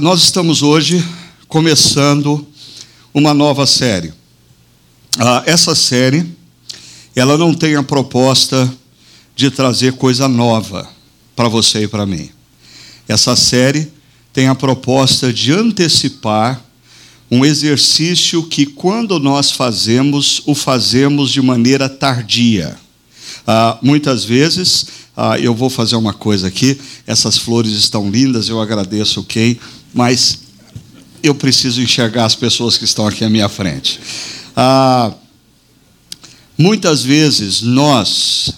nós estamos hoje começando uma nova série. Ah, essa série, ela não tem a proposta de trazer coisa nova para você e para mim. Essa série tem a proposta de antecipar um exercício que, quando nós fazemos, o fazemos de maneira tardia. Ah, muitas vezes, ah, eu vou fazer uma coisa aqui, essas flores estão lindas, eu agradeço quem, mas eu preciso enxergar as pessoas que estão aqui à minha frente. Ah, muitas vezes nós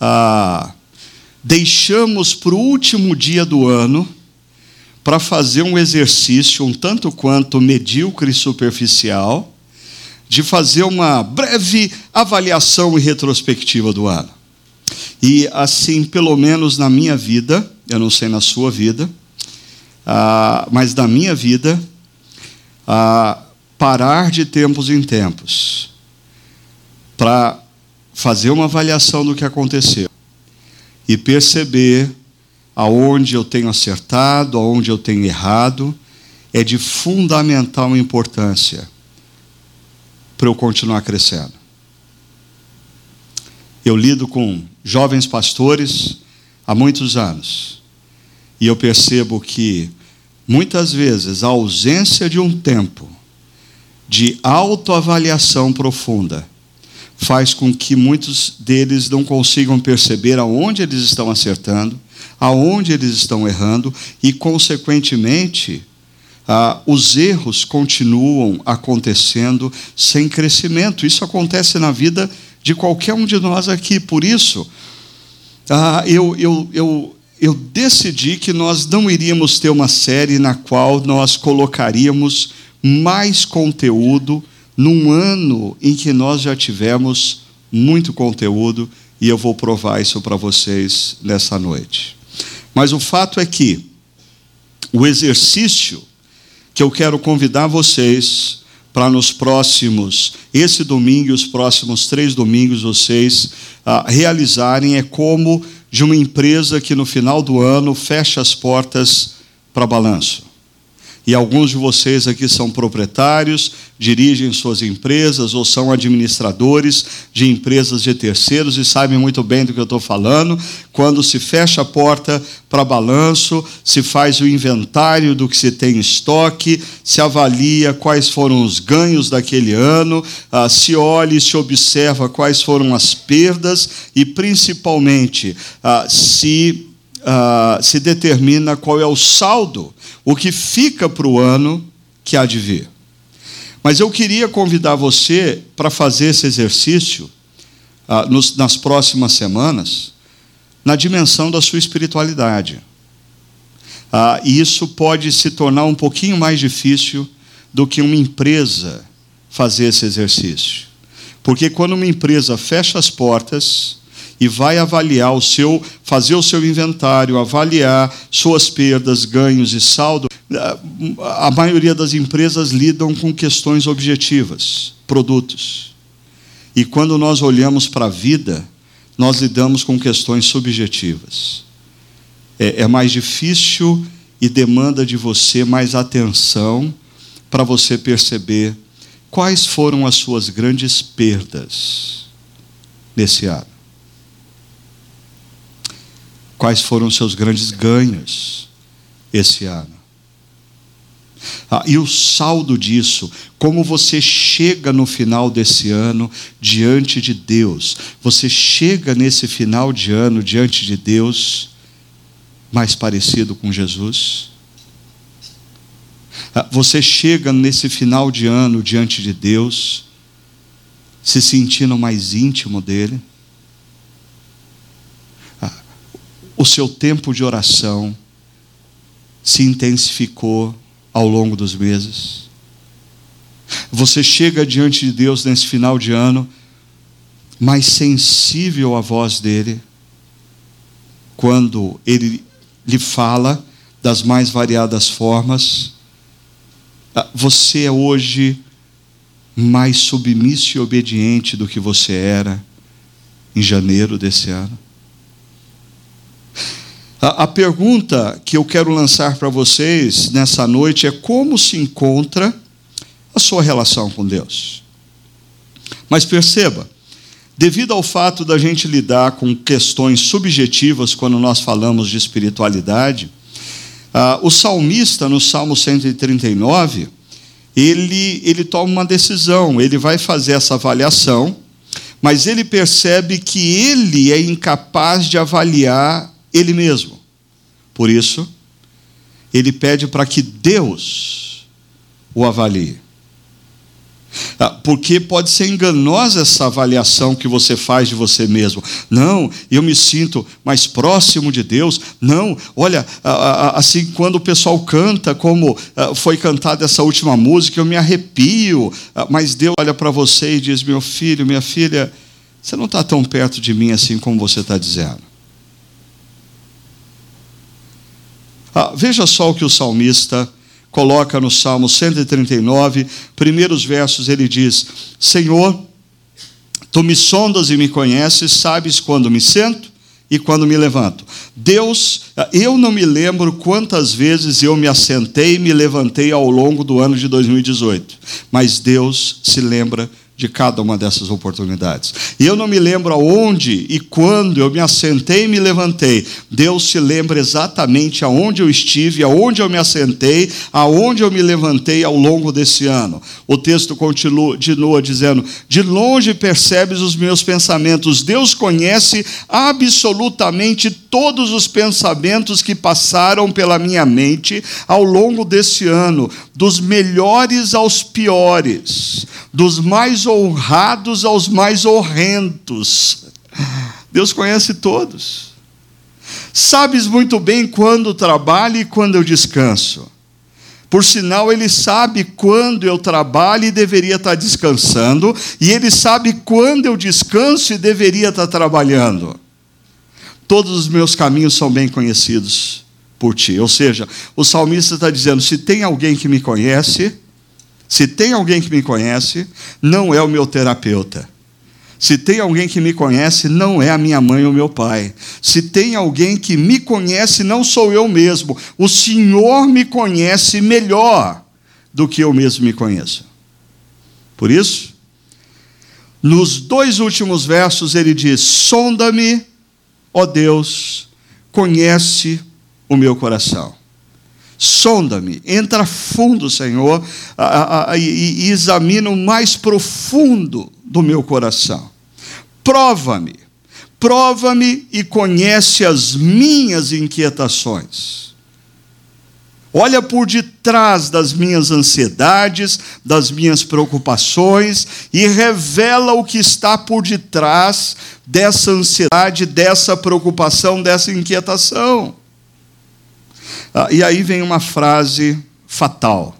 ah, deixamos para o último dia do ano para fazer um exercício um tanto quanto medíocre e superficial, de fazer uma breve avaliação e retrospectiva do ano. E assim, pelo menos na minha vida, eu não sei na sua vida, ah, mas na minha vida, parar de tempos em tempos para fazer uma avaliação do que aconteceu e perceber aonde eu tenho acertado, aonde eu tenho errado, é de fundamental importância para eu continuar crescendo. Eu lido com jovens pastores há muitos anos e eu percebo que Muitas vezes, a ausência de um tempo de autoavaliação profunda faz com que muitos deles não consigam perceber aonde eles estão acertando, aonde eles estão errando e, consequentemente, ah, os erros continuam acontecendo sem crescimento. Isso acontece na vida de qualquer um de nós aqui. Por isso, ah, eu, eu, eu, eu decidi que nós não iríamos ter uma série na qual nós colocaríamos mais conteúdo num ano em que nós já tivemos muito conteúdo e eu vou provar isso para vocês nessa noite. Mas o fato é que o exercício que eu quero convidar vocês para nos próximos, esse domingo e os próximos três domingos, vocês ah, realizarem é como de uma empresa que no final do ano fecha as portas para balanço. E alguns de vocês aqui são proprietários, dirigem suas empresas ou são administradores de empresas de terceiros e sabem muito bem do que eu estou falando. Quando se fecha a porta para balanço, se faz o inventário do que se tem em estoque, se avalia quais foram os ganhos daquele ano, ah, se olha e se observa quais foram as perdas e, principalmente, ah, se uh, se determina qual é o saldo, o que fica para o ano que há de vir. Mas eu queria convidar você para fazer esse exercício uh, nos, nas próximas semanas, na dimensão da sua espiritualidade. Uh, e isso pode se tornar um pouquinho mais difícil do que uma empresa fazer esse exercício. Porque quando uma empresa fecha as portas, e vai avaliar o seu, fazer o seu inventário, avaliar suas perdas, ganhos e saldo. A maioria das empresas lidam com questões objetivas, produtos. E quando nós olhamos para a vida, nós lidamos com questões subjetivas. É, é mais difícil e demanda de você mais atenção para você perceber quais foram as suas grandes perdas nesse ano. Quais foram os seus grandes ganhos esse ano? Ah, e o saldo disso, como você chega no final desse ano diante de Deus. Você chega nesse final de ano diante de Deus mais parecido com Jesus? Ah, você chega nesse final de ano diante de Deus se sentindo mais íntimo dele? O seu tempo de oração se intensificou ao longo dos meses. Você chega diante de Deus nesse final de ano mais sensível à voz dele, quando ele lhe fala das mais variadas formas. Ah, você é hoje mais submisso e obediente do que você era em janeiro desse ano. A, a pergunta que eu quero lançar para vocês nessa noite é como se encontra a sua relação com Deus. Mas perceba, devido ao fato da gente lidar com questões subjetivas quando nós falamos de espiritualidade, uh, o salmista, no Salmo 139, ele, ele toma uma decisão, ele vai fazer essa avaliação, mas ele percebe que ele é incapaz de avaliar ele mesmo. Por isso, ele pede para que Deus o avalie. Ah, porque pode ser enganosa essa avaliação que você faz de você mesmo. Não, eu me sinto mais próximo de Deus. Não, olha, assim, quando o pessoal canta, como ah, foi cantada essa última música, eu me arrepio. Ah, mas Deus olha para você e diz: Meu filho, minha filha, você não está tão perto de mim assim como você está dizendo. Veja só o que o salmista coloca no Salmo 139, primeiros versos, ele diz: Senhor, tu me sondas e me conheces, sabes quando me sento e quando me levanto. Deus, eu não me lembro quantas vezes eu me assentei e me levantei ao longo do ano de 2018, mas Deus se lembra de cada uma dessas oportunidades. E eu não me lembro aonde e quando eu me assentei e me levantei. Deus se lembra exatamente aonde eu estive, aonde eu me assentei, aonde eu me levantei ao longo desse ano. O texto continua, continua dizendo: De longe percebes os meus pensamentos. Deus conhece absolutamente todos os pensamentos que passaram pela minha mente ao longo desse ano, dos melhores aos piores, dos mais honrados aos mais horrendos. Deus conhece todos. Sabes muito bem quando trabalho e quando eu descanso. Por sinal, Ele sabe quando eu trabalho e deveria estar descansando, e Ele sabe quando eu descanso e deveria estar trabalhando todos os meus caminhos são bem conhecidos por ti. Ou seja, o salmista está dizendo: se tem alguém que me conhece, se tem alguém que me conhece, não é o meu terapeuta. Se tem alguém que me conhece, não é a minha mãe ou meu pai. Se tem alguém que me conhece, não sou eu mesmo. O Senhor me conhece melhor do que eu mesmo me conheço. Por isso, nos dois últimos versos ele diz: sonda-me Ó Deus, conhece o meu coração. Sonda-me, entra fundo, Senhor, e examina o mais profundo do meu coração. Prova-me, prova-me e conhece as minhas inquietações. Olha por detrás das minhas ansiedades, das minhas preocupações e revela o que está por detrás dessa ansiedade, dessa preocupação, dessa inquietação. Ah, e aí vem uma frase fatal: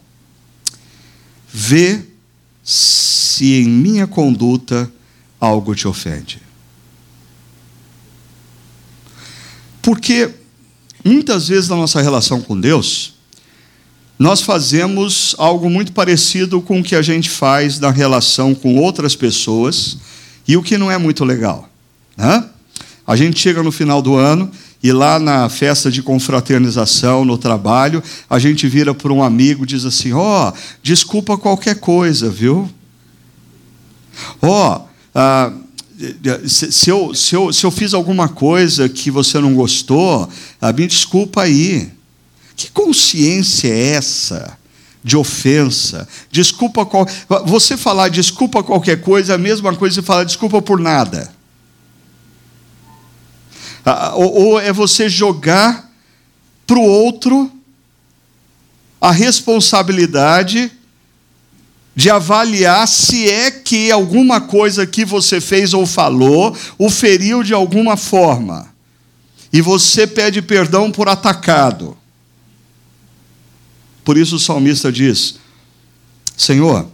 Vê se em minha conduta algo te ofende. Porque muitas vezes na nossa relação com Deus, nós fazemos algo muito parecido com o que a gente faz na relação com outras pessoas e o que não é muito legal. Né? A gente chega no final do ano e lá na festa de confraternização, no trabalho, a gente vira para um amigo e diz assim: Ó, oh, desculpa qualquer coisa, viu? Ó, oh, ah, se, se, eu, se, eu, se eu fiz alguma coisa que você não gostou, ah, me desculpa aí. Que consciência é essa de ofensa? Desculpa qual... Você falar desculpa qualquer coisa é a mesma coisa que falar desculpa por nada. Ah, ou é você jogar para o outro a responsabilidade de avaliar se é que alguma coisa que você fez ou falou o feriu de alguma forma. E você pede perdão por atacado. Por isso o salmista diz: Senhor,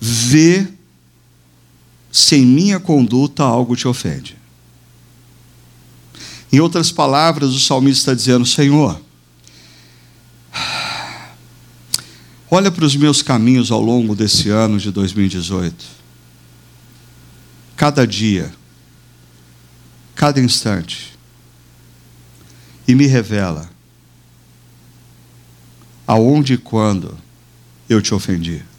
vê se em minha conduta algo te ofende. Em outras palavras, o salmista está dizendo: Senhor, olha para os meus caminhos ao longo desse ano de 2018. Cada dia, cada instante, e me revela aonde e quando eu te ofendi.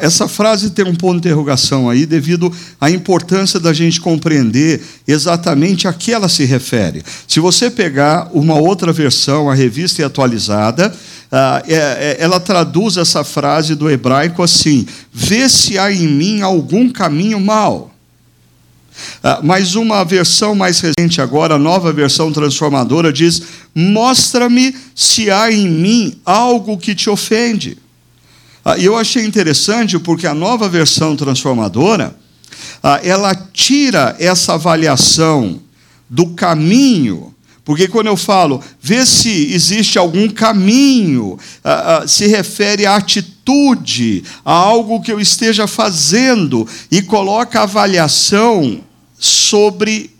Essa frase tem um ponto de interrogação aí, devido à importância da gente compreender exatamente a que ela se refere. Se você pegar uma outra versão, a revista é atualizada, ah, é, é, ela traduz essa frase do hebraico assim: vê se há em mim algum caminho mau. Ah, mas uma versão mais recente agora, a nova versão transformadora, diz: mostra-me se há em mim algo que te ofende. Ah, e eu achei interessante porque a nova versão transformadora, ah, ela tira essa avaliação do caminho, porque quando eu falo, vê se existe algum caminho, ah, se refere à atitude, a algo que eu esteja fazendo, e coloca avaliação sobre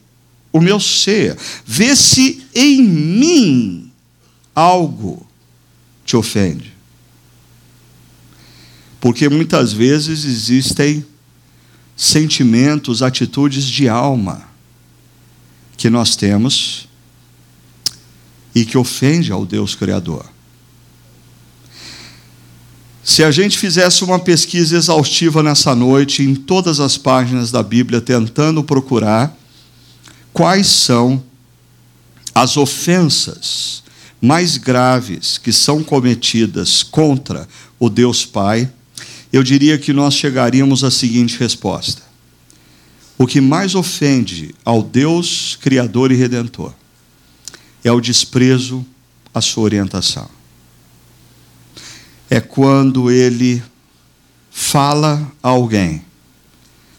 o meu ser. Vê se em mim algo te ofende. Porque muitas vezes existem sentimentos, atitudes de alma que nós temos e que ofende ao Deus Criador. Se a gente fizesse uma pesquisa exaustiva nessa noite, em todas as páginas da Bíblia, tentando procurar quais são as ofensas mais graves que são cometidas contra o Deus Pai, eu diria que nós chegaríamos à seguinte resposta: o que mais ofende ao Deus Criador e Redentor é o desprezo à sua orientação. É quando ele fala a alguém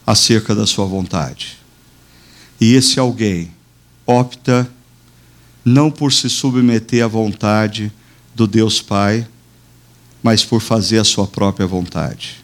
acerca da sua vontade. E esse alguém opta não por se submeter à vontade do Deus Pai, mas por fazer a sua própria vontade,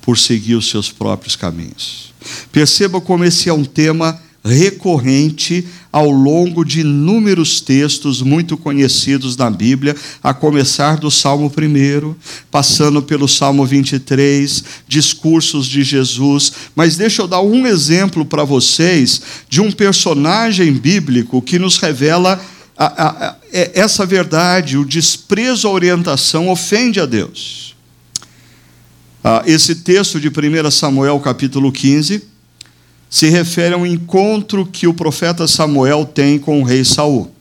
por seguir os seus próprios caminhos. Perceba como esse é um tema recorrente ao longo de inúmeros textos muito conhecidos na Bíblia, a começar do Salmo 1, passando pelo Salmo 23, discursos de Jesus. Mas deixa eu dar um exemplo para vocês de um personagem bíblico que nos revela a, a, é, essa verdade, o desprezo à orientação, ofende a Deus. Ah, esse texto de 1 Samuel, capítulo 15, se refere a um encontro que o profeta Samuel tem com o rei Saul.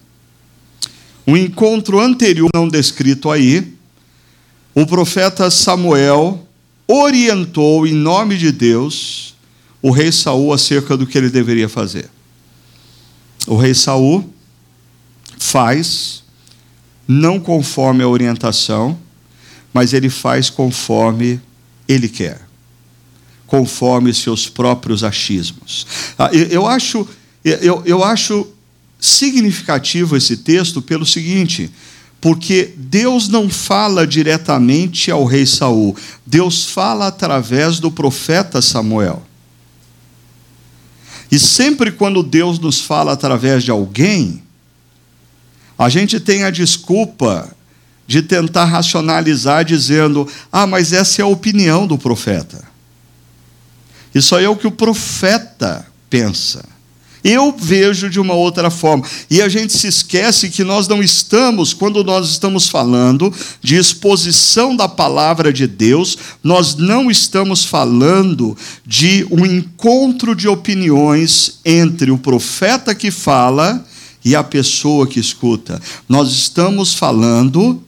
Um encontro anterior, não descrito aí, o profeta Samuel orientou, em nome de Deus, o rei Saul acerca do que ele deveria fazer. O rei Saul faz não conforme a orientação, mas ele faz conforme ele quer, conforme seus próprios achismos. Ah, eu acho, eu, eu acho significativo esse texto pelo seguinte, porque Deus não fala diretamente ao rei Saul, Deus fala através do profeta Samuel. E sempre quando Deus nos fala através de alguém, a gente tem a desculpa de tentar racionalizar dizendo: ah, mas essa é a opinião do profeta. Isso aí é o que o profeta pensa. Eu vejo de uma outra forma. E a gente se esquece que nós não estamos, quando nós estamos falando de exposição da palavra de Deus, nós não estamos falando de um encontro de opiniões entre o profeta que fala e a pessoa que escuta. Nós estamos falando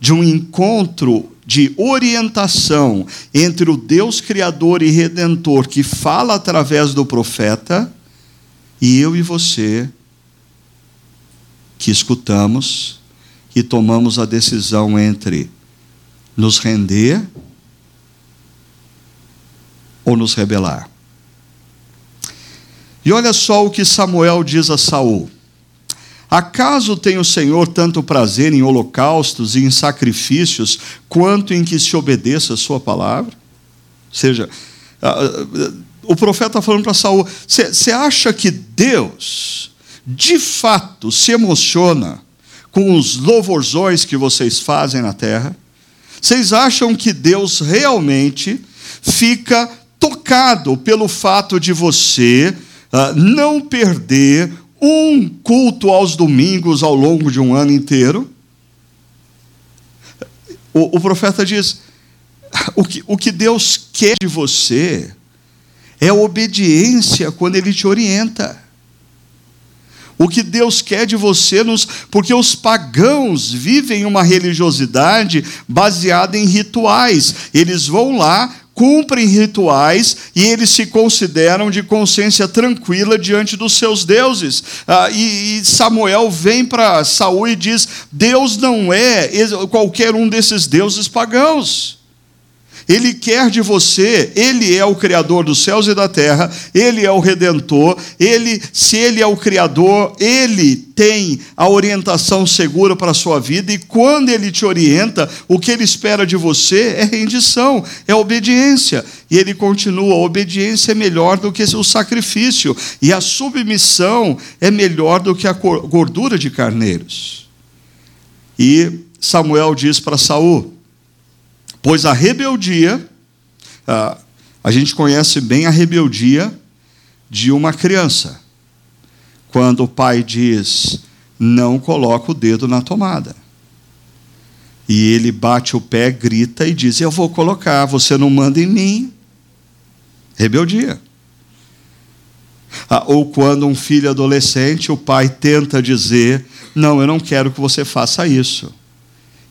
de um encontro de orientação entre o Deus Criador e Redentor que fala através do profeta e eu e você que escutamos e tomamos a decisão entre nos render ou nos rebelar. E olha só o que Samuel diz a Saul. Acaso tem o Senhor tanto prazer em holocaustos e em sacrifícios, quanto em que se obedeça a sua palavra? Ou seja, o profeta está falando para Saul: você acha que Deus, de fato, se emociona com os louvorzões que vocês fazem na terra? Vocês acham que Deus realmente fica tocado pelo fato de você uh, não perder um culto aos domingos ao longo de um ano inteiro. O, o profeta diz: o que, o que Deus quer de você é obediência quando Ele te orienta. O que Deus quer de você, nos, porque os pagãos vivem uma religiosidade baseada em rituais. Eles vão lá, cumprem rituais e eles se consideram de consciência tranquila diante dos seus deuses. Ah, e, e, Samuel vem para Saul e diz: Deus não é qualquer um desses deuses pagãos. Ele quer de você, ele é o criador dos céus e da terra, ele é o redentor, ele, se ele é o criador, ele tem a orientação segura para a sua vida e quando ele te orienta, o que ele espera de você é rendição, é obediência. E ele continua: a obediência é melhor do que o sacrifício, e a submissão é melhor do que a gordura de carneiros. E Samuel diz para Saul: Pois a rebeldia, a gente conhece bem a rebeldia de uma criança. Quando o pai diz, não coloca o dedo na tomada. E ele bate o pé, grita e diz: Eu vou colocar, você não manda em mim. Rebeldia. ou quando um filho adolescente, o pai tenta dizer: Não, eu não quero que você faça isso.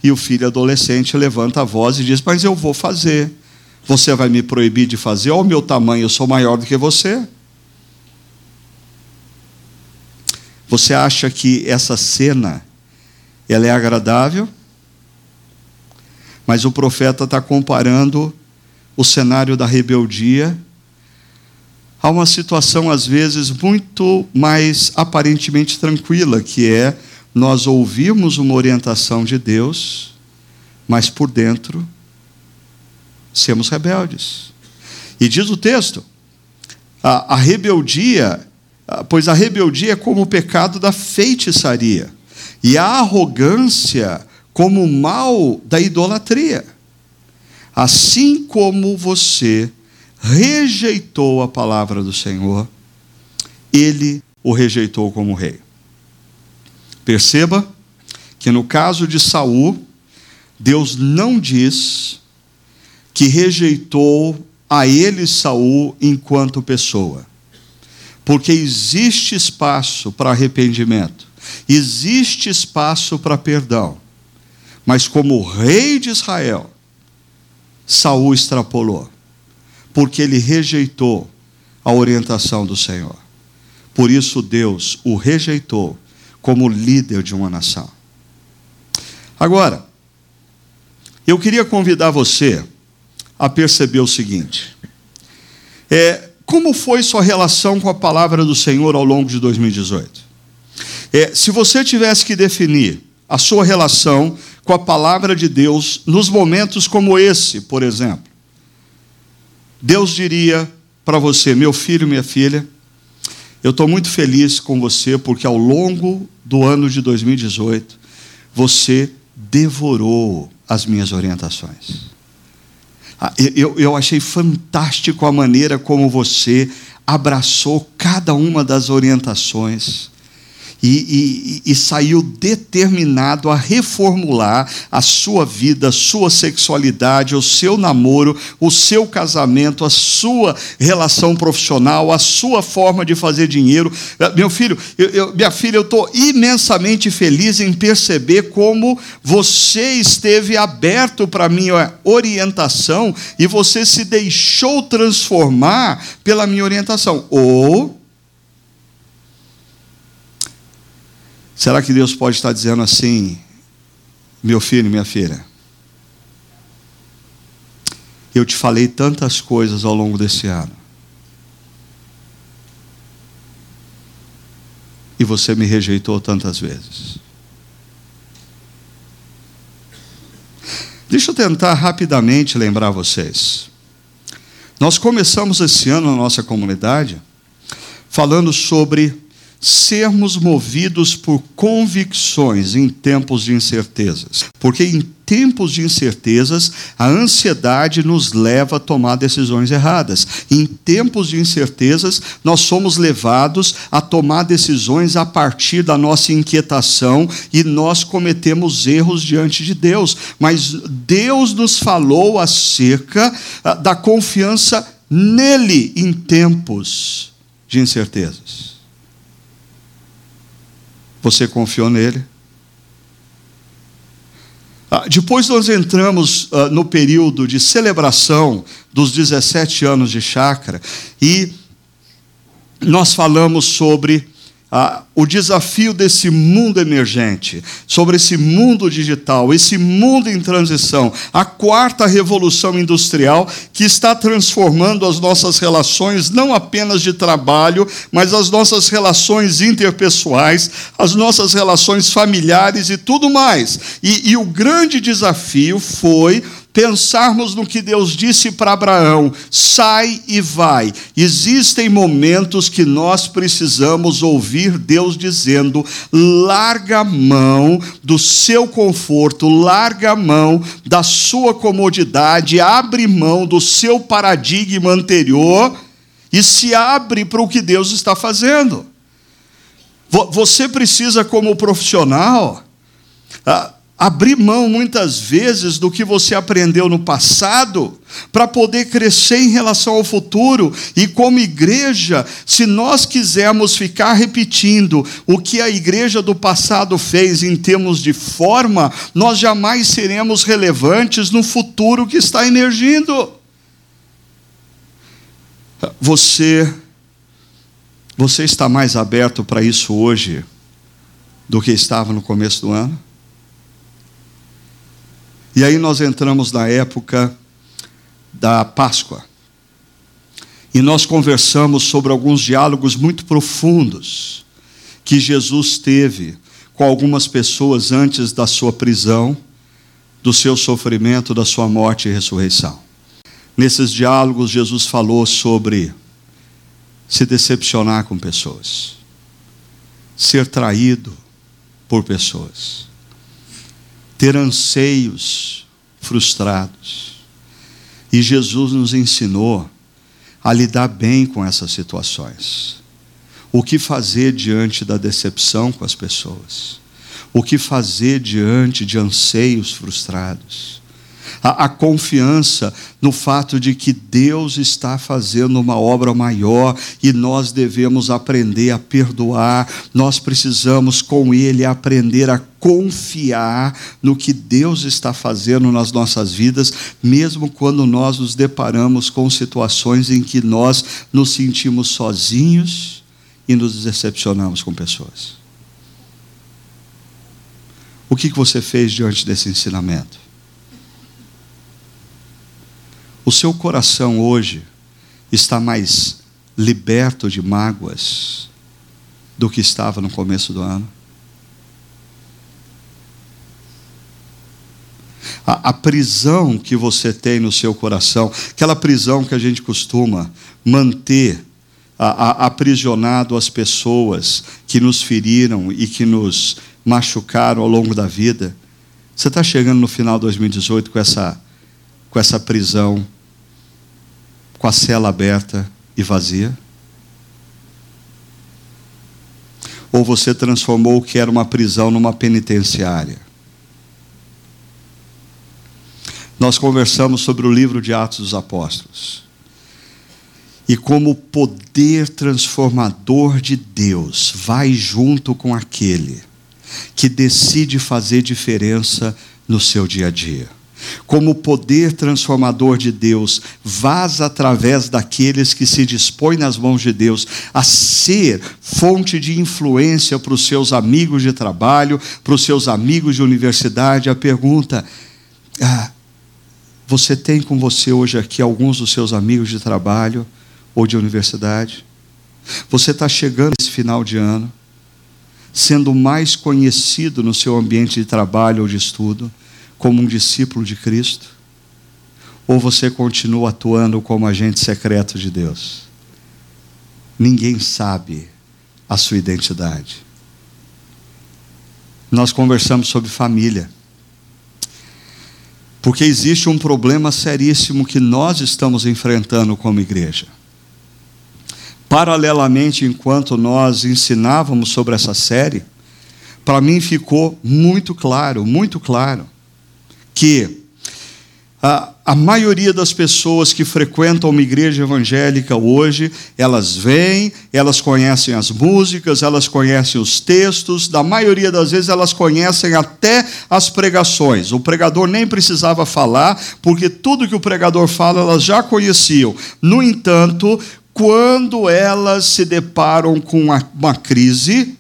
E o filho adolescente levanta a voz e diz: Mas eu vou fazer. Você vai me proibir de fazer? Olha o meu tamanho, eu sou maior do que você. Você acha que essa cena ela é agradável? Mas o profeta está comparando o cenário da rebeldia a uma situação, às vezes, muito mais aparentemente tranquila, que é nós ouvimos uma orientação de Deus, mas por dentro somos rebeldes. E diz o texto: a, a rebeldia, pois a rebeldia é como o pecado da feitiçaria, e a arrogância como o mal da idolatria. Assim como você rejeitou a palavra do Senhor, ele o rejeitou como rei. Perceba que no caso de Saul, Deus não diz que rejeitou a ele Saul enquanto pessoa. Porque existe espaço para arrependimento, existe espaço para perdão. Mas como rei de Israel, Saul extrapolou, porque ele rejeitou a orientação do Senhor. Por isso Deus o rejeitou como líder de uma nação. Agora, eu queria convidar você a perceber o seguinte: é, como foi sua relação com a palavra do Senhor ao longo de 2018? É, se você tivesse que definir a sua relação com a palavra de Deus nos momentos como esse, por exemplo, Deus diria para você, meu filho, minha filha, eu estou muito feliz com você porque ao longo do ano de 2018 você devorou as minhas orientações. Ah, eu, eu achei fantástico a maneira como você abraçou cada uma das orientações e, e, e, saiu determinado a reformular a sua vida, a sua sexualidade, o seu namoro, o seu casamento, a sua relação profissional, a sua forma de fazer dinheiro. Eh, meu filho, eu, eu, minha filha, eu estou imensamente feliz em perceber como você esteve aberto para minha orientação e você se deixou transformar pela minha orientação. Ou Será que Deus pode estar dizendo assim, meu filho, minha filha? Eu te falei tantas coisas ao longo desse ano. E você me rejeitou tantas vezes. Deixa eu tentar rapidamente lembrar vocês. Nós começamos esse ano na nossa comunidade falando sobre sermos movidos por convicções em tempos de incertezas. Porque em tempos de incertezas, a ansiedade nos leva a tomar decisões erradas. Em tempos de incertezas, nós somos levados a tomar decisões a partir da nossa inquietação e nós cometemos erros diante de Deus. Mas Deus nos falou acerca ah, da confiança nele em tempos de incertezas. Você confiou nele? Ah, depois nós entramos ah, no período de celebração dos 17 anos de chácara e nós falamos sobre ah, o desafio desse mundo emergente, sobre esse mundo digital, esse mundo em transição, a quarta revolução industrial que está transformando as nossas relações, não apenas de trabalho, mas as nossas relações interpessoais, as nossas relações familiares e tudo mais. E, e o grande desafio foi pensarmos no que Deus disse para Abraão: sai e vai. Existem momentos que nós precisamos ouvir Deus dizendo: larga a mão do seu conforto, larga a mão da sua comodidade, abre mão do seu paradigma anterior e se abre para o que Deus está fazendo. Você precisa, como profissional, ah, abrir mão muitas vezes do que você aprendeu no passado para poder crescer em relação ao futuro. E como igreja, se nós quisermos ficar repetindo o que a igreja do passado fez em termos de forma, nós jamais seremos relevantes no futuro que está emergindo. Você você está mais aberto para isso hoje do que estava no começo do ano? E aí nós entramos na época da Páscoa. E nós conversamos sobre alguns diálogos muito profundos que Jesus teve com algumas pessoas antes da sua prisão, do seu sofrimento, da sua morte e ressurreição. Nesses diálogos, Jesus falou sobre se decepcionar com pessoas, ser traído por pessoas ter anseios frustrados. E Jesus nos ensinou a lidar bem com essas situações. O que fazer diante da decepção com as pessoas? O que fazer diante de anseios frustrados? A, a confiança no fato de que Deus está fazendo uma obra maior e nós devemos aprender a perdoar, nós precisamos com Ele aprender a confiar no que Deus está fazendo nas nossas vidas, mesmo quando nós nos deparamos com situações em que nós nos sentimos sozinhos e nos decepcionamos com pessoas. O que você fez diante desse ensinamento? O seu coração hoje está mais liberto de mágoas do que estava no começo do ano? A, a, prisão que você tem no seu coração, aquela prisão que a gente costuma manter a, a, aprisionado as pessoas que nos feriram e que nos machucaram ao longo da vida. Você está chegando no final de 2018 com essa, com essa prisão com a cela aberta e vazia? Ou você transformou o que era uma prisão numa penitenciária? Nós conversamos sobre o livro de Atos dos Apóstolos. E como o poder transformador de Deus vai junto com aquele que decide fazer diferença no seu dia a dia como o poder transformador de Deus vaza através daqueles que se dispõem nas mãos de Deus a ser fonte de influência para os seus amigos de trabalho, para os seus amigos de universidade. A pergunta: ah, você tem com você hoje aqui alguns dos seus amigos de trabalho ou de universidade? Você está chegando esse final de ano, sendo mais conhecido no seu ambiente de trabalho ou de estudo como um discípulo de Cristo? Ou você continua atuando como agente secreto de Deus? Ninguém sabe a sua identidade. Nós conversamos sobre família. Porque existe um problema seríssimo que nós estamos enfrentando como igreja. Paralelamente, enquanto nós ensinávamos sobre essa série, para mim ficou muito claro, muito claro, que a, a maioria das pessoas que frequentam uma igreja evangélica hoje, elas vêm, elas conhecem as músicas, elas conhecem os textos, da maioria das vezes elas conhecem até as pregações. O pregador nem precisava falar, porque tudo que o pregador fala elas já conheciam. No entanto, quando elas se deparam com uma, uma crise,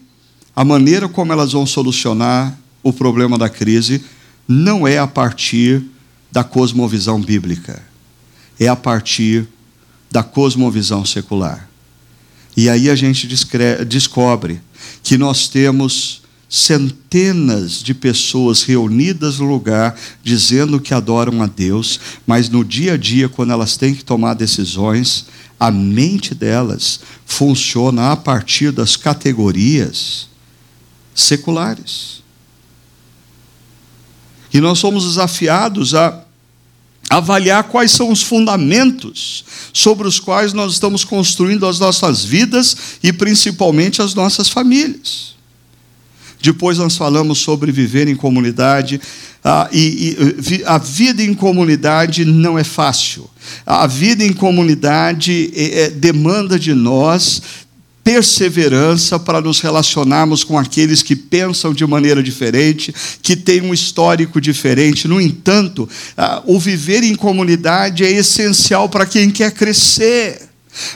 a maneira como elas vão solucionar o problema da crise não é a partir da cosmovisão bíblica, é a partir da cosmovisão secular. E aí a gente descobre que nós temos centenas de pessoas reunidas no lugar dizendo que adoram a Deus, mas no dia a dia, quando elas têm que tomar decisões, a mente delas funciona a partir das categorias seculares. E nós somos desafiados a avaliar quais são os fundamentos sobre os quais nós estamos construindo as nossas vidas e principalmente as nossas famílias. Depois nós falamos sobre viver em comunidade. Ah, e, e, a vida em comunidade não é fácil. A vida em comunidade é, é, demanda de nós perseverança para nos relacionarmos com aqueles que pensam de maneira diferente, que têm um histórico diferente. No entanto, o viver em comunidade é essencial para quem quer crescer.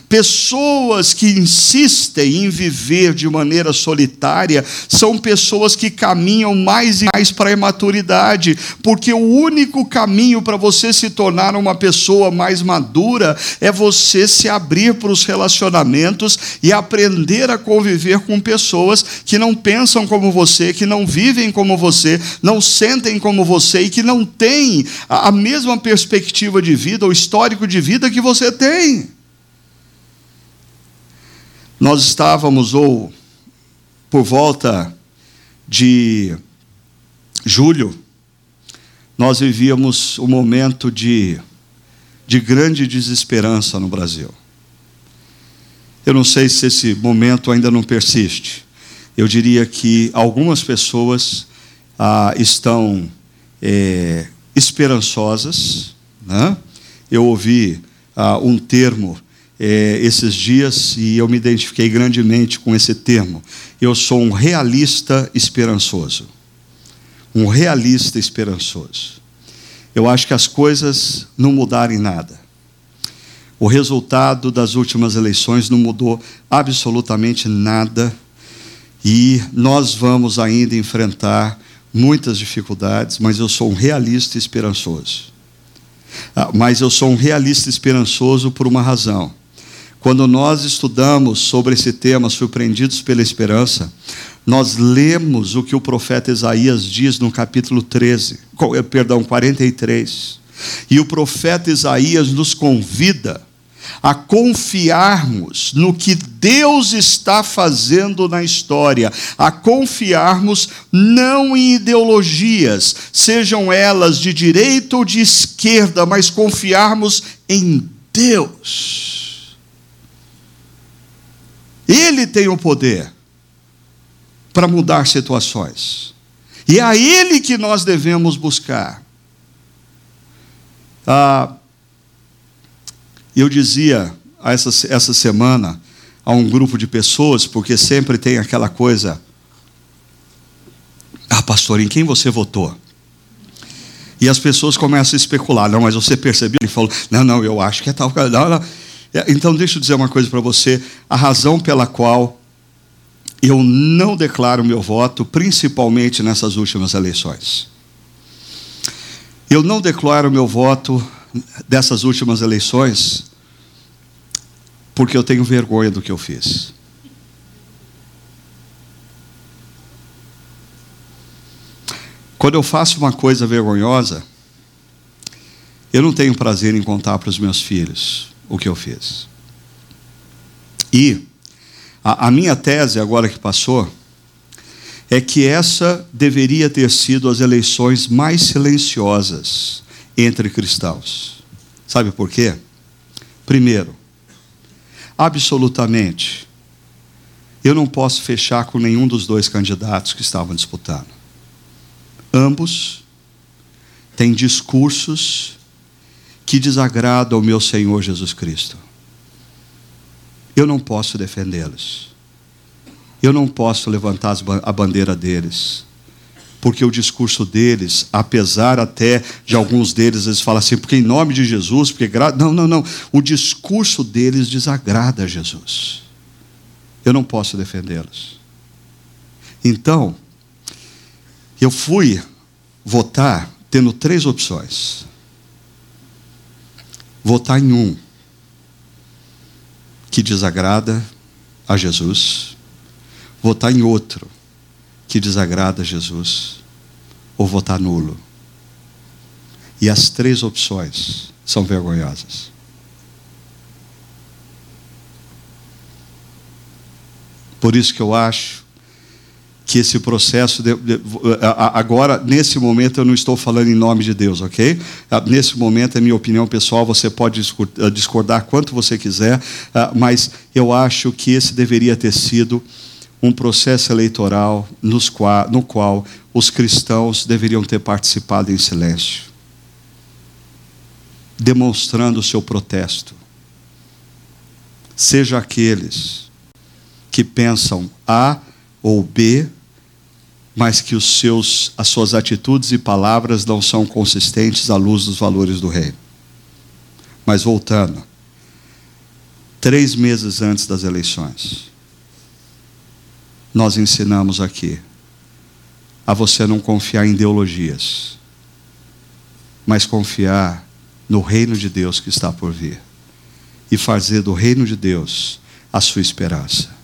Pessoas que insistem em viver de maneira solitária são pessoas que caminham mais e mais para a imaturidade, porque o único caminho para você se tornar uma pessoa mais madura é você se abrir para os relacionamentos e aprender a conviver com pessoas que não pensam como você, que não vivem como você, não sentem como você e que não têm a mesma perspectiva de vida, o histórico de vida que você tem. Nós estávamos, ou por volta de julho, nós vivíamos um momento de, de grande desesperança no Brasil. Eu não sei se esse momento ainda não persiste. Eu diria que algumas pessoas ah, estão é, esperançosas. Né? Eu ouvi ah, um termo é, esses dias e eu me identifiquei grandemente com esse termo. Eu sou um realista esperançoso. Um realista esperançoso. Eu acho que as coisas não mudaram em nada. O resultado das últimas eleições não mudou absolutamente nada e nós vamos ainda enfrentar muitas dificuldades, mas eu sou um realista esperançoso. Ah, mas eu sou um realista esperançoso por uma razão. Quando nós estudamos sobre esse tema, surpreendidos pela esperança, nós lemos o que o profeta Isaías diz no capítulo 13, eh, perdão, 43. E o profeta Isaías nos convida a confiarmos no que Deus está fazendo na história, a confiarmos não em ideologias, sejam elas de direita ou de esquerda, mas confiarmos em Deus. Ele tem o poder para mudar situações. E é a Ele que nós devemos buscar. Ah, eu dizia essa, essa semana a um grupo de pessoas, porque sempre tem aquela coisa. Ah, pastor, em quem você votou? E as pessoas começam a especular. Não, mas você percebeu? Ele falou: Não, não, eu acho que é tal. Não, não. É, então, deixa eu dizer uma coisa para você: a razão pela qual eu não declaro meu voto, principalmente nessas últimas eleições. Eu não declaro meu voto dessas últimas eleições porque eu tenho vergonha do que eu fiz. Quando eu faço uma coisa vergonhosa, eu não tenho prazer em contar para os meus filhos o que eu fiz. E A, a minha tese, agora que passou, é que essa deveria ter sido as eleições mais silenciosas entre cristãos. Sabe por quê? Primeiro, absolutamente, eu não posso fechar com nenhum dos dois candidatos que estavam disputando. Ambos têm discursos que desagradam o meu Senhor Jesus Cristo. Eu não posso defendê-los. Eu não posso levantar a bandeira deles. Porque o discurso deles, apesar até de alguns deles, eles falam assim, porque em nome de Jesus, porque não, não, não. O discurso deles desagrada a Jesus. Eu não posso defendê-los. Então, eu fui votar tendo três opções. Votar em um que desagrada a Jesus, votar em outro que desagrada a Jesus, ou votar nulo. E as três opções são vergonhosas. Por isso que eu acho que esse processo de, de, agora nesse momento eu não estou falando em nome de Deus, ok? Ah, nesse momento é minha opinião pessoal. Você pode ah, discordar quanto você quiser, ah, mas eu acho que esse deveria ter sido um processo eleitoral qual, no qual os cristãos deveriam ter participado em silêncio, demonstrando o seu protesto. Seja aqueles que pensam A ou B mas que os seus, as suas atitudes e palavras não são consistentes à luz dos valores do reino. Mas voltando, três meses antes das eleições, nós ensinamos aqui a você não confiar em ideologias, mas confiar no reino de Deus que está por vir e fazer do reino de Deus a sua esperança.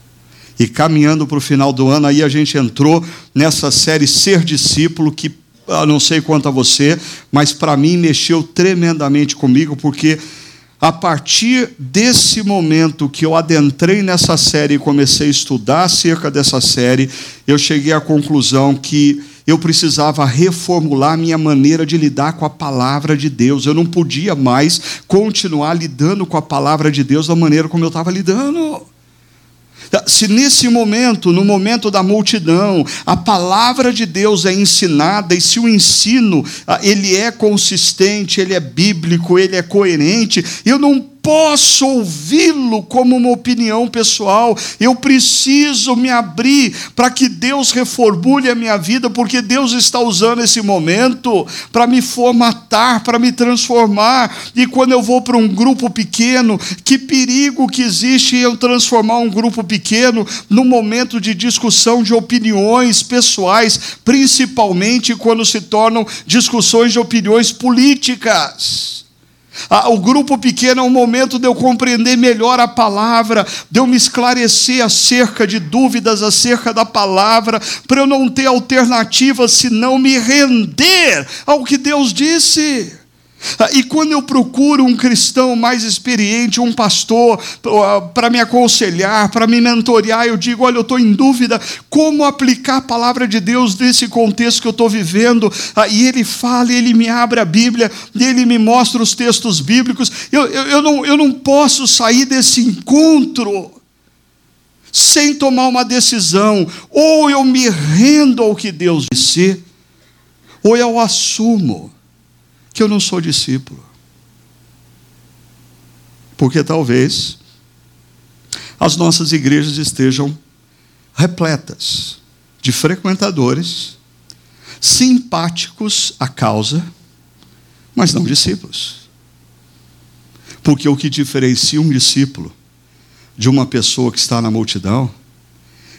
E caminhando para o final do ano, aí a gente entrou nessa série Ser Discípulo, que eu não sei quanto a você, mas para mim mexeu tremendamente comigo, porque a partir desse momento que eu adentrei nessa série e comecei a estudar acerca dessa série, eu cheguei à conclusão que eu precisava reformular minha maneira de lidar com a palavra de Deus. Eu não podia mais continuar lidando com a palavra de Deus da maneira como eu estava lidando. Se nesse momento, no momento da multidão, a palavra de Deus é ensinada e se o ensino ah, ele é consistente, ele é bíblico, ele é coerente, eu não posso ouvi-lo como uma opinião pessoal, eu preciso me abrir para que Deus reformule a minha vida, porque Deus está usando esse momento para me formatar, para me transformar. E quando eu vou para um grupo pequeno, que perigo que existe eu transformar um grupo pequeno num momento de discussão de opiniões pessoais, principalmente quando se tornam discussões de opiniões políticas. Ah, o grupo pequeno é um momento de eu compreender melhor a palavra, de eu me esclarecer acerca de dúvidas acerca da palavra, para eu não ter alternativa senão me render ao que Deus disse. Ah, e quando eu procuro um cristão mais experiente, um pastor, ah, para me aconselhar, para me mentorear, eu digo: olha, eu estou em dúvida como aplicar a palavra de Deus nesse contexto que eu estou vivendo. Ah, e ele fala, ele me abre a Bíblia, ele me mostra os textos bíblicos. Eu, eu, eu, não, eu não posso sair desse encontro sem tomar uma decisão. Ou eu me rendo ao que Deus disse, ou eu assumo que eu não sou discípulo. Porque talvez as nossas igrejas estejam repletas de frequentadores simpáticos à causa, mas não discípulos. Porque o que diferencia um discípulo de uma pessoa que está na multidão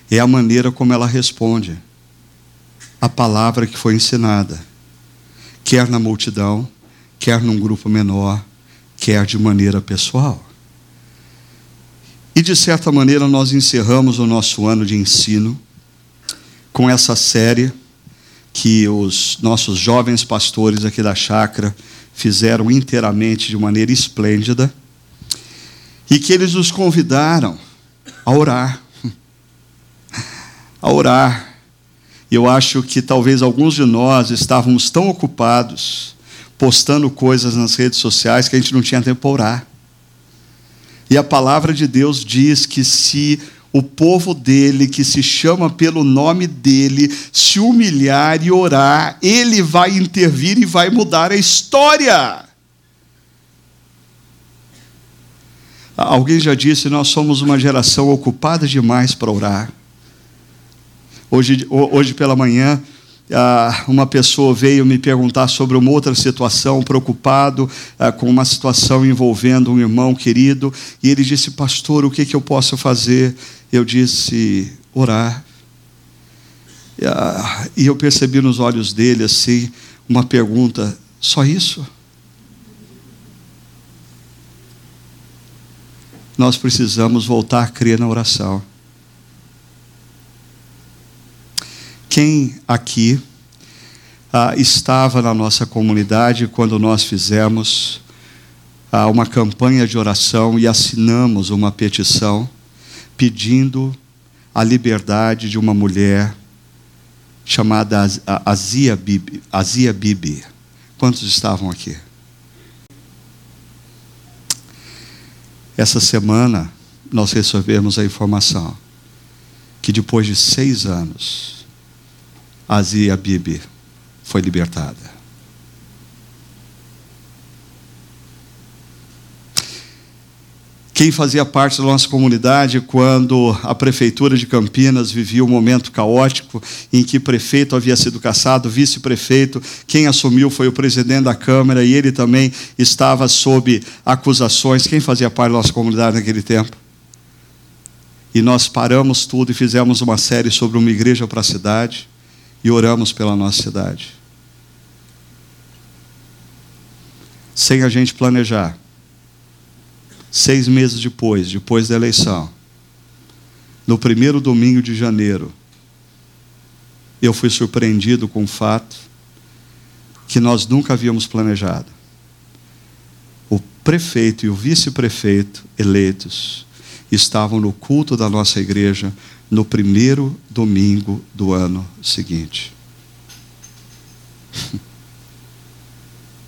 é a maneira como ela responde à palavra que foi ensinada quer na multidão, quer num grupo menor, quer de maneira pessoal. E de certa maneira nós encerramos o nosso ano de ensino com essa série que os nossos jovens pastores aqui da chácara fizeram inteiramente de maneira esplêndida e que eles nos convidaram a orar. a orar. Eu acho que talvez alguns de nós estávamos tão ocupados postando coisas nas redes sociais que a gente não tinha tempo para orar. E a palavra de Deus diz que se o povo dele, que se chama pelo nome dele, se humilhar e orar, ele vai intervir e vai mudar a história. Alguém já disse, nós somos uma geração ocupada demais para orar. Hoje, hoje pela manhã, uma pessoa veio me perguntar sobre uma outra situação, preocupado com uma situação envolvendo um irmão querido, e ele disse: Pastor, o que, que eu posso fazer? Eu disse: Orar. E eu percebi nos olhos dele assim, uma pergunta: Só isso? Nós precisamos voltar a crer na oração. Quem aqui ah, estava na nossa comunidade quando nós fizemos ah, uma campanha de oração e assinamos uma petição pedindo a liberdade de uma mulher chamada Azia Bibi. Azia Bibi. Quantos estavam aqui? Essa semana nós recebemos a informação que depois de seis anos Azia Bibi foi libertada. Quem fazia parte da nossa comunidade quando a prefeitura de Campinas vivia um momento caótico em que prefeito havia sido caçado, vice-prefeito, quem assumiu foi o presidente da Câmara e ele também estava sob acusações. Quem fazia parte da nossa comunidade naquele tempo? E nós paramos tudo e fizemos uma série sobre uma igreja para a cidade e oramos pela nossa cidade. Sem a gente planejar. Seis meses depois, depois da eleição, no primeiro domingo de janeiro, eu fui surpreendido com o fato que nós nunca havíamos planejado. O prefeito e o vice-prefeito eleitos estavam no culto da nossa igreja no primeiro domingo do ano seguinte.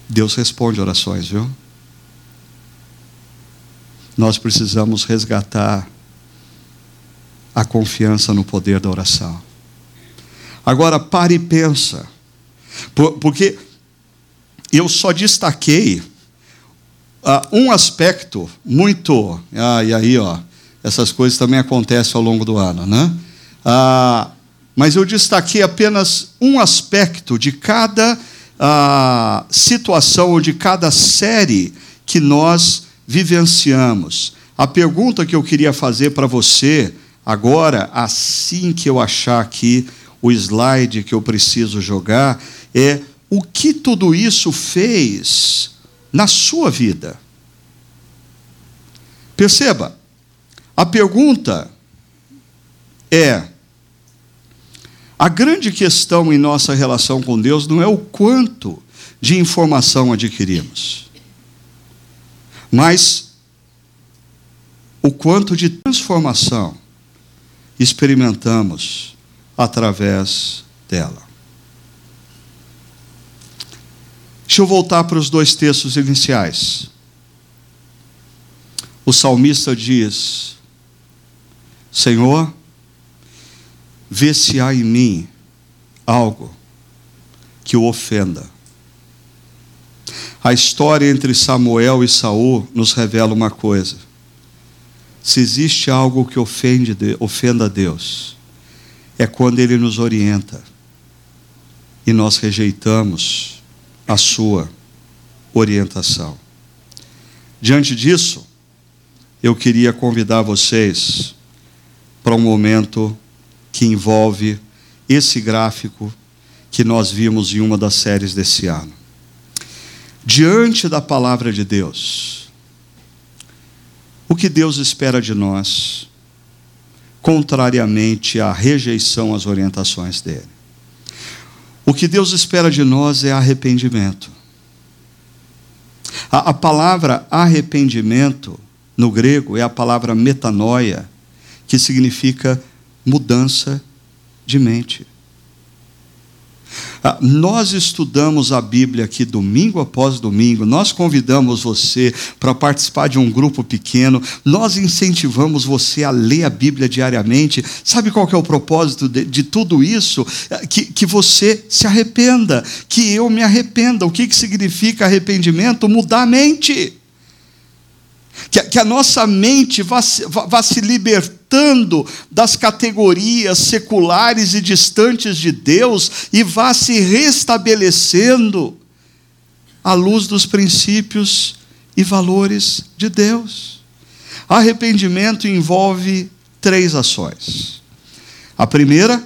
Deus responde orações, viu? Nós precisamos resgatar a confiança no poder da oração. Agora pare e pensa, porque eu só destaquei uh, um aspecto muito. Ah, e aí, ó, essas coisas também acontecem ao longo do ano, né? Ah, mas eu destaquei apenas um aspecto de cada ah, situação ou de cada série que nós vivenciamos. A pergunta que eu queria fazer para você agora, assim que eu achar aqui o slide que eu preciso jogar, é o que tudo isso fez na sua vida. Perceba, a pergunta é: a grande questão em nossa relação com Deus não é o quanto de informação adquirimos, mas o quanto de transformação experimentamos através dela. Deixa eu voltar para os dois textos iniciais. O salmista diz: Senhor, vê se há em mim algo que o ofenda. A história entre Samuel e Saul nos revela uma coisa. Se existe algo que ofende, ofenda a Deus, é quando Ele nos orienta e nós rejeitamos a sua orientação. Diante disso, eu queria convidar vocês para um momento que envolve esse gráfico que nós vimos em uma das séries desse ano. Diante da palavra de Deus, o que Deus espera de nós, contrariamente à rejeição às orientações dele. O que Deus espera de nós é arrependimento. A, a palavra arrependimento, no grego, é a palavra metanoia, que significa mudança de mente. Ah, nós estudamos a Bíblia aqui domingo após domingo, nós convidamos você para participar de um grupo pequeno, nós incentivamos você a ler a Bíblia diariamente. Sabe qual é o propósito de, de tudo isso? Ah, que, que você se arrependa, que eu me arrependa. O que, que significa arrependimento? Mudar a mente. Que, que a nossa mente vá, vá se libertando das categorias seculares e distantes de Deus e vá se restabelecendo à luz dos princípios e valores de Deus. Arrependimento envolve três ações. A primeira,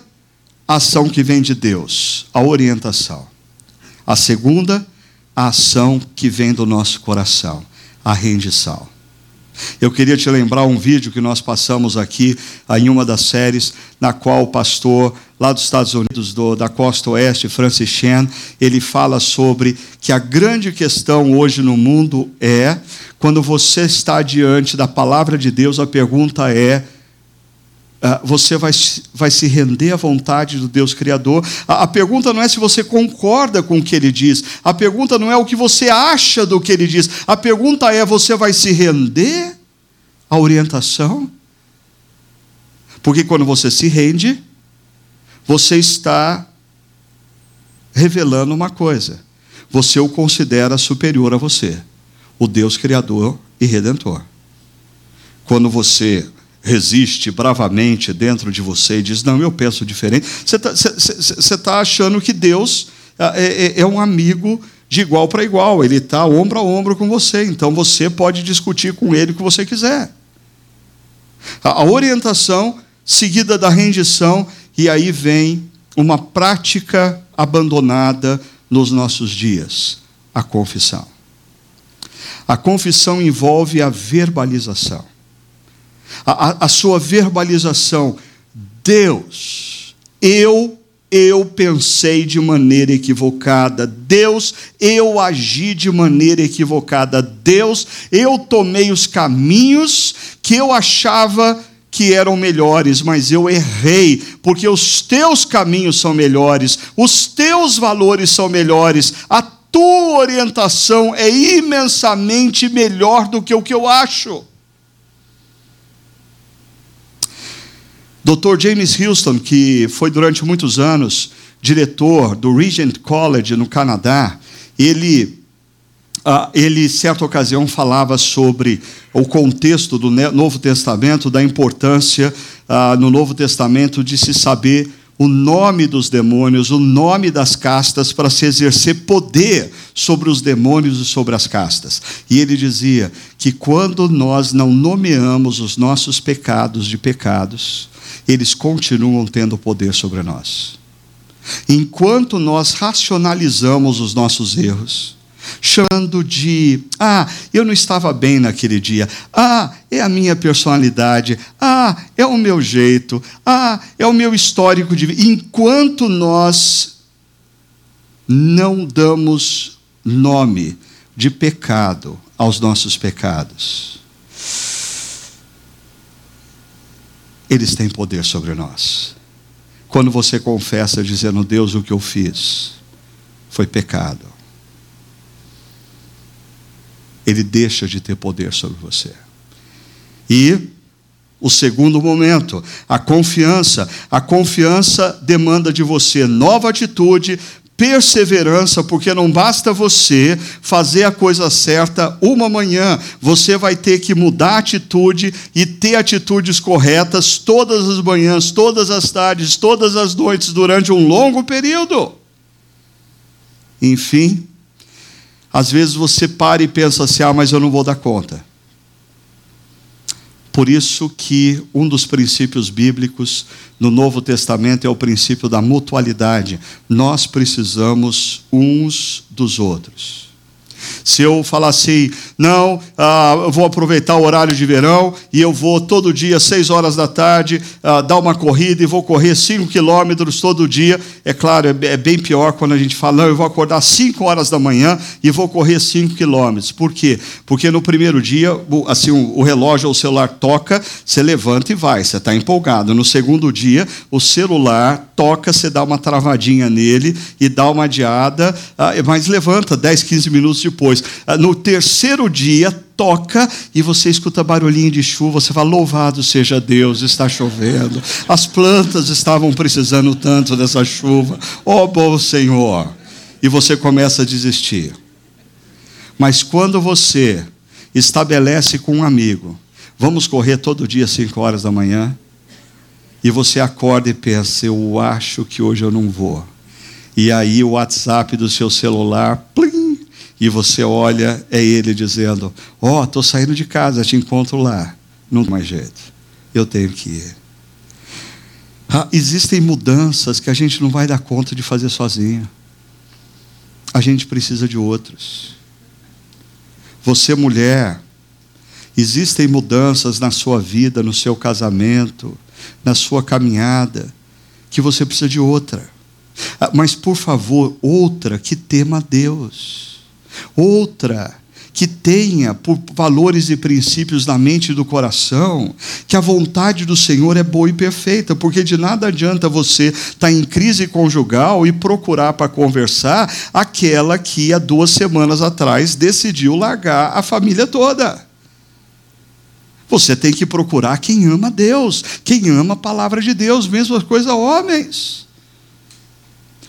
a ação que vem de Deus, a orientação. A segunda, a ação que vem do nosso coração, a rendição. Eu queria te lembrar um vídeo que nós passamos aqui em uma das séries, na qual o pastor lá dos Estados Unidos, do, da costa oeste, Francis Chan, ele fala sobre que a grande questão hoje no mundo é, quando você está diante da palavra de Deus, a pergunta é: ah, você vai, vai se render à vontade do Deus Criador. A, a, pergunta não é se você concorda com o que ele diz, a pergunta não é o que você acha do que ele diz, a pergunta é: você vai se render à orientação? Porque quando você se rende, você está revelando uma coisa: você o considera superior a você, o Deus Criador e Redentor. Quando você resiste bravamente dentro de você e diz: Não, eu penso diferente. Você está tá achando que Deus ah, é, é, é um amigo de igual para igual, ele está ombro a ombro com você, então você pode discutir com ele o que você quiser. A orientação seguida da rendição, e aí vem uma prática abandonada nos nossos dias: a confissão. A confissão envolve a verbalização a, a, sua verbalização. Deus, eu eu pensei de maneira equivocada. Deus, eu agi de maneira equivocada. Deus, eu tomei os caminhos que eu achava que eram melhores, mas eu errei, porque os teus caminhos são melhores, os teus valores são melhores, a tua orientação é imensamente melhor do que o que eu acho. Dr. James Houston, que foi durante muitos anos diretor do Regent College no Canadá, ele, uh, ele certa ocasião falava sobre o contexto do Novo Testamento, da importância uh, no Novo Testamento de se saber o nome dos demônios, o nome das castas, para se exercer poder sobre os demônios e sobre as castas. E ele dizia que quando nós não nomeamos os nossos pecados de pecados, eles continuam tendo poder sobre nós. Enquanto nós racionalizamos os nossos erros, chamando de, ah, eu não estava bem naquele dia, ah, é a minha personalidade, ah, é o meu jeito, ah, é o meu histórico de vida. Enquanto nós não damos nome de pecado aos nossos pecados, eles têm poder sobre nós. Quando você confessa dizendo, Deus, o que eu fiz foi pecado, ele deixa de ter poder sobre você. E o segundo momento, a confiança. A confiança demanda de você nova atitude, perseverança, porque não basta você fazer a coisa certa uma manhã, você vai ter que mudar atitude e ter atitudes corretas todas as manhãs, todas as tardes, todas as noites, durante um longo período. Enfim, às vezes você para e pensa assim: ah, mas eu não vou dar conta. Por isso que um dos princípios bíblicos no Novo Testamento é o princípio da mutualidade. Nós precisamos uns dos outros. Se eu falar assim, não, ah, eu vou aproveitar o horário de verão e eu vou todo dia, seis horas da tarde, ah, dar uma corrida e vou correr cinco quilômetros todo dia. É claro, é, é bem pior quando a gente fala, não, eu vou acordar cinco horas da manhã e vou correr cinco quilômetros. Por quê? Porque no primeiro dia, assim, o relógio ou o celular toca, você levanta e vai, você está empolgado. No segundo dia, o celular toca, você dá uma travadinha nele e dá uma adiada, ah, mas levanta 10, 15 minutos depois. Ah, no terceiro dia, toca e você escuta barulhinho de chuva, você fala: Louvado seja Deus, está chovendo. As plantas estavam precisando tanto dessa chuva. Oh, bom Senhor. E você começa a desistir. Mas quando você estabelece com um amigo, vamos correr todo dia às 5 horas da manhã, e você acorda e pensa: eu acho que hoje eu não vou. E aí o WhatsApp do seu celular, plim, e você olha, é ele dizendo: Ó, oh, estou saindo de casa, te encontro lá. Não tem mais jeito, eu tenho que ir. Ah, existem mudanças que a gente não vai dar conta de fazer sozinho. A gente precisa de outros. Você, mulher, existem mudanças na sua vida, no seu casamento, na sua caminhada, que você precisa de outra. Ah, mas, por favor, outra que tema Deus. Outra que tenha por valores e princípios na mente e do coração, que a vontade do Senhor é boa e perfeita, porque de nada adianta você estar tá em crise conjugal e procurar para conversar aquela que há duas semanas atrás decidiu largar a família toda. Você tem que procurar quem ama Deus, quem ama a palavra de Deus, mesmo as coisas homens.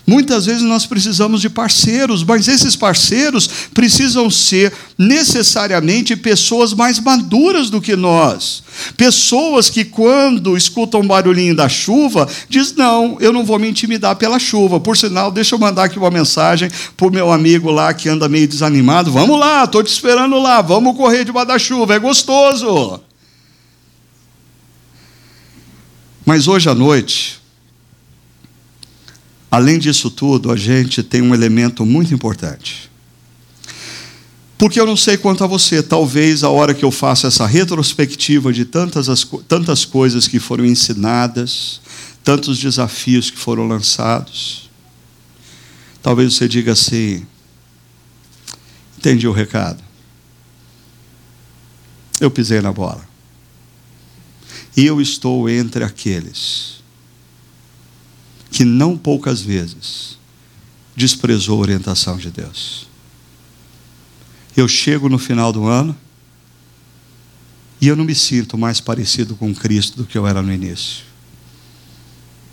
Muitas vezes nós precisamos de parceiros, mas esses parceiros precisam ser necessariamente pessoas mais maduras do que nós. Pessoas que, quando escutam o barulhinho da chuva, diz: Não, eu não vou me intimidar pela chuva. Por sinal, deixa eu mandar aqui uma mensagem para o meu amigo lá que anda meio desanimado: Vamos lá, estou te esperando lá, vamos correr debaixo da chuva, é gostoso. Mas hoje à noite, além disso tudo, a gente tem um elemento muito importante. Porque eu não sei quanto a você, talvez a hora que eu faço essa retrospectiva de tantas, as, tantas coisas que foram ensinadas, tantos desafios que foram lançados, talvez você diga assim: entendi o recado. Eu pisei na bola eu estou entre aqueles que não poucas vezes desprezou a orientação de Deus. Eu chego no final do ano e eu não me sinto mais parecido com Cristo do que eu era no início.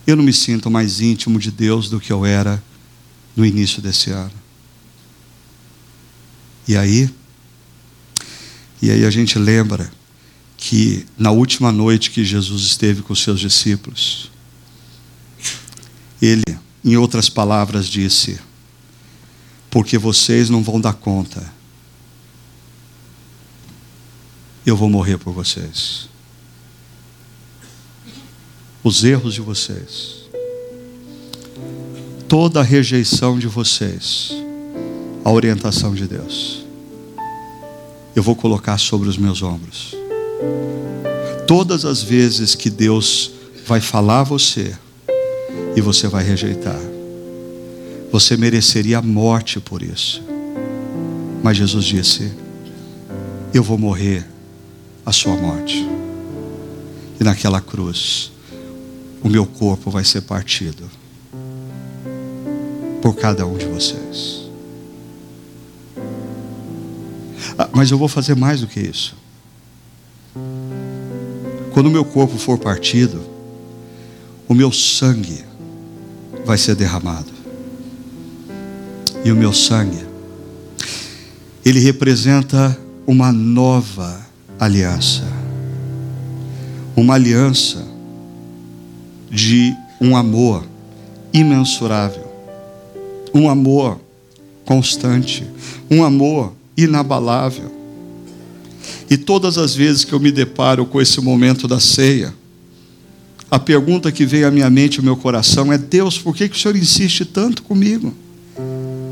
Eu não me sinto mais íntimo de Deus do que eu era no início desse ano. E aí, e aí a gente lembra que na última noite que Jesus esteve com os seus discípulos, ele, em outras palavras, disse: Porque vocês não vão dar conta, eu vou morrer por vocês. Os erros de vocês, toda a rejeição de vocês, a orientação de Deus, eu vou colocar sobre os meus ombros. Todas as vezes que Deus vai falar a você e você vai rejeitar, você mereceria a morte por isso. Mas Jesus disse: Eu vou morrer a sua morte. E naquela cruz, o meu corpo vai ser partido por cada um de vocês. Ah, mas eu vou fazer mais do que isso. Quando o meu corpo for partido, o meu sangue vai ser derramado. E o meu sangue, ele representa uma nova aliança. Uma aliança de um amor imensurável, um amor constante, um amor inabalável e todas as vezes que eu me deparo com esse momento da ceia, a pergunta que vem à minha mente ao meu coração é: Deus, por que, que o Senhor insiste tanto comigo?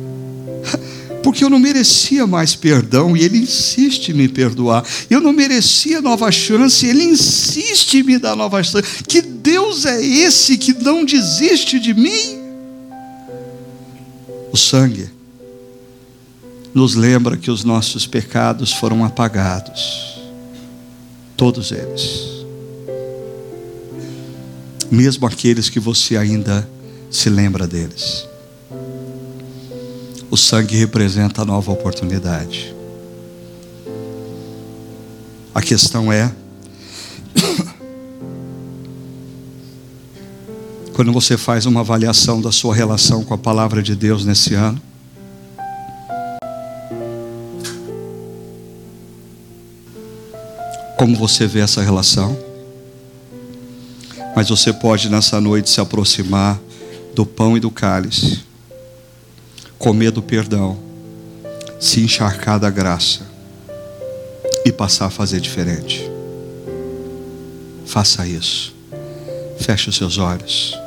porque eu não merecia mais perdão e Ele insiste em me perdoar. Eu não merecia nova chance, Ele insiste em me dar nova chance. Que Deus é esse que não desiste de mim? O sangue nos lembra que os nossos pecados foram apagados, todos eles, mesmo aqueles que você ainda se lembra deles. O sangue representa a nova oportunidade. A questão é: quando você faz uma avaliação da sua relação com a palavra de Deus nesse ano, como você vê essa relação? Mas você pode nessa noite se aproximar do pão e do cálice comer do perdão, se encharcar da graça e passar a fazer diferente. Faça isso. Feche os seus olhos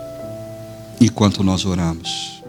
enquanto nós oramos.